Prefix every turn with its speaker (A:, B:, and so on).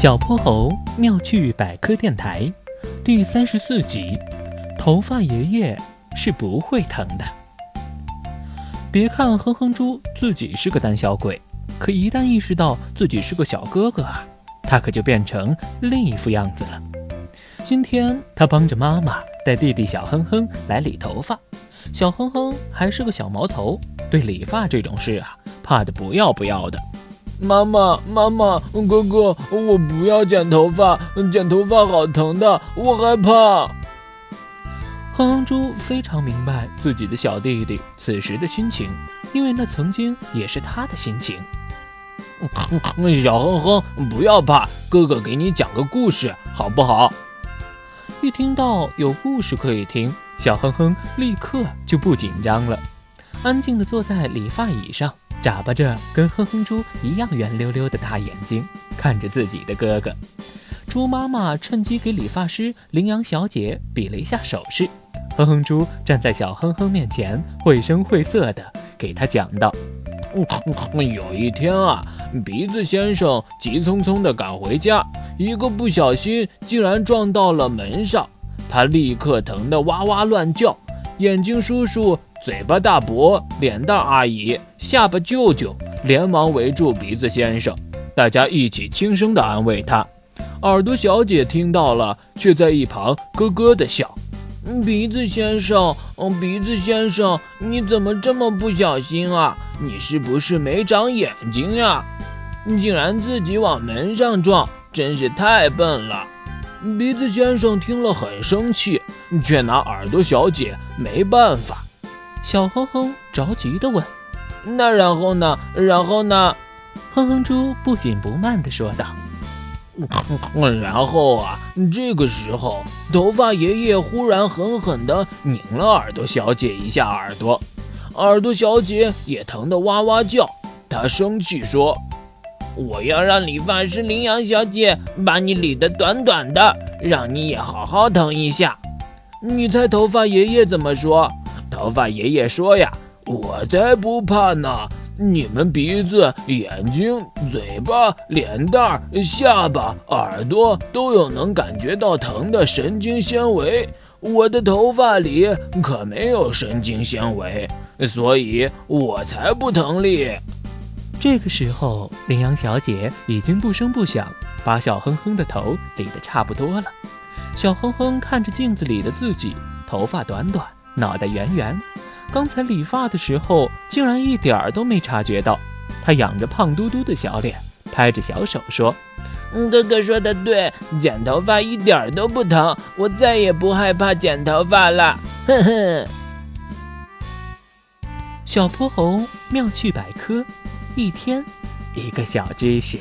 A: 小泼猴妙趣百科电台第三十四集：头发爷爷是不会疼的。别看哼哼猪自己是个胆小鬼，可一旦意识到自己是个小哥哥啊，他可就变成另一副样子了。今天他帮着妈妈带弟弟小哼哼来理头发，小哼哼还是个小毛头，对理发这种事啊，怕的不要不要的。
B: 妈妈，妈妈，哥哥，我不要剪头发，剪头发好疼的，我害怕。
A: 哼哼猪非常明白自己的小弟弟此时的心情，因为那曾经也是他的心情。
B: 小哼哼，不要怕，哥哥给你讲个故事，好不好？
A: 一听到有故事可以听，小哼哼立刻就不紧张了，安静地坐在理发椅上。眨巴着跟哼哼猪一样圆溜溜的大眼睛，看着自己的哥哥。猪妈妈趁机给理发师羚羊小姐比了一下手势。哼哼猪站在小哼哼面前，绘声绘色的给他讲道：“
B: 有一天啊，鼻子先生急匆匆的赶回家，一个不小心竟然撞到了门上，他立刻疼得哇哇乱叫。眼睛叔叔。”嘴巴大伯、脸蛋阿姨、下巴舅舅连忙围住鼻子先生，大家一起轻声地安慰他。耳朵小姐听到了，却在一旁咯咯地笑。鼻子先生，嗯，鼻子先生，你怎么这么不小心啊？你是不是没长眼睛呀？你竟然自己往门上撞，真是太笨了。鼻子先生听了很生气，却拿耳朵小姐没办法。
A: 小哼哼着急地问：“
B: 那然后呢？然后呢？”
A: 哼哼猪不紧不慢地说道：“
B: 然后啊，这个时候，头发爷爷忽然狠狠地拧了耳朵小姐一下耳朵，耳朵小姐也疼得哇哇叫。他生气说：‘我要让理发师羚羊小姐把你理得短短的，让你也好好疼一下。’你猜头发爷爷怎么说？”头发爷爷说呀：“我才不怕呢！你们鼻子、眼睛、嘴巴、脸蛋、下巴、耳朵都有能感觉到疼的神经纤维，我的头发里可没有神经纤维，所以我才不疼哩。”
A: 这个时候，羚羊小姐已经不声不响把小哼哼的头理得差不多了。小哼哼看着镜子里的自己，头发短短。脑袋圆圆，刚才理发的时候竟然一点儿都没察觉到。他仰着胖嘟嘟的小脸，拍着小手说：“
B: 哥哥说的对，剪头发一点都不疼，我再也不害怕剪头发了。”哼哼。
A: 小泼猴妙趣百科，一天一个小知识。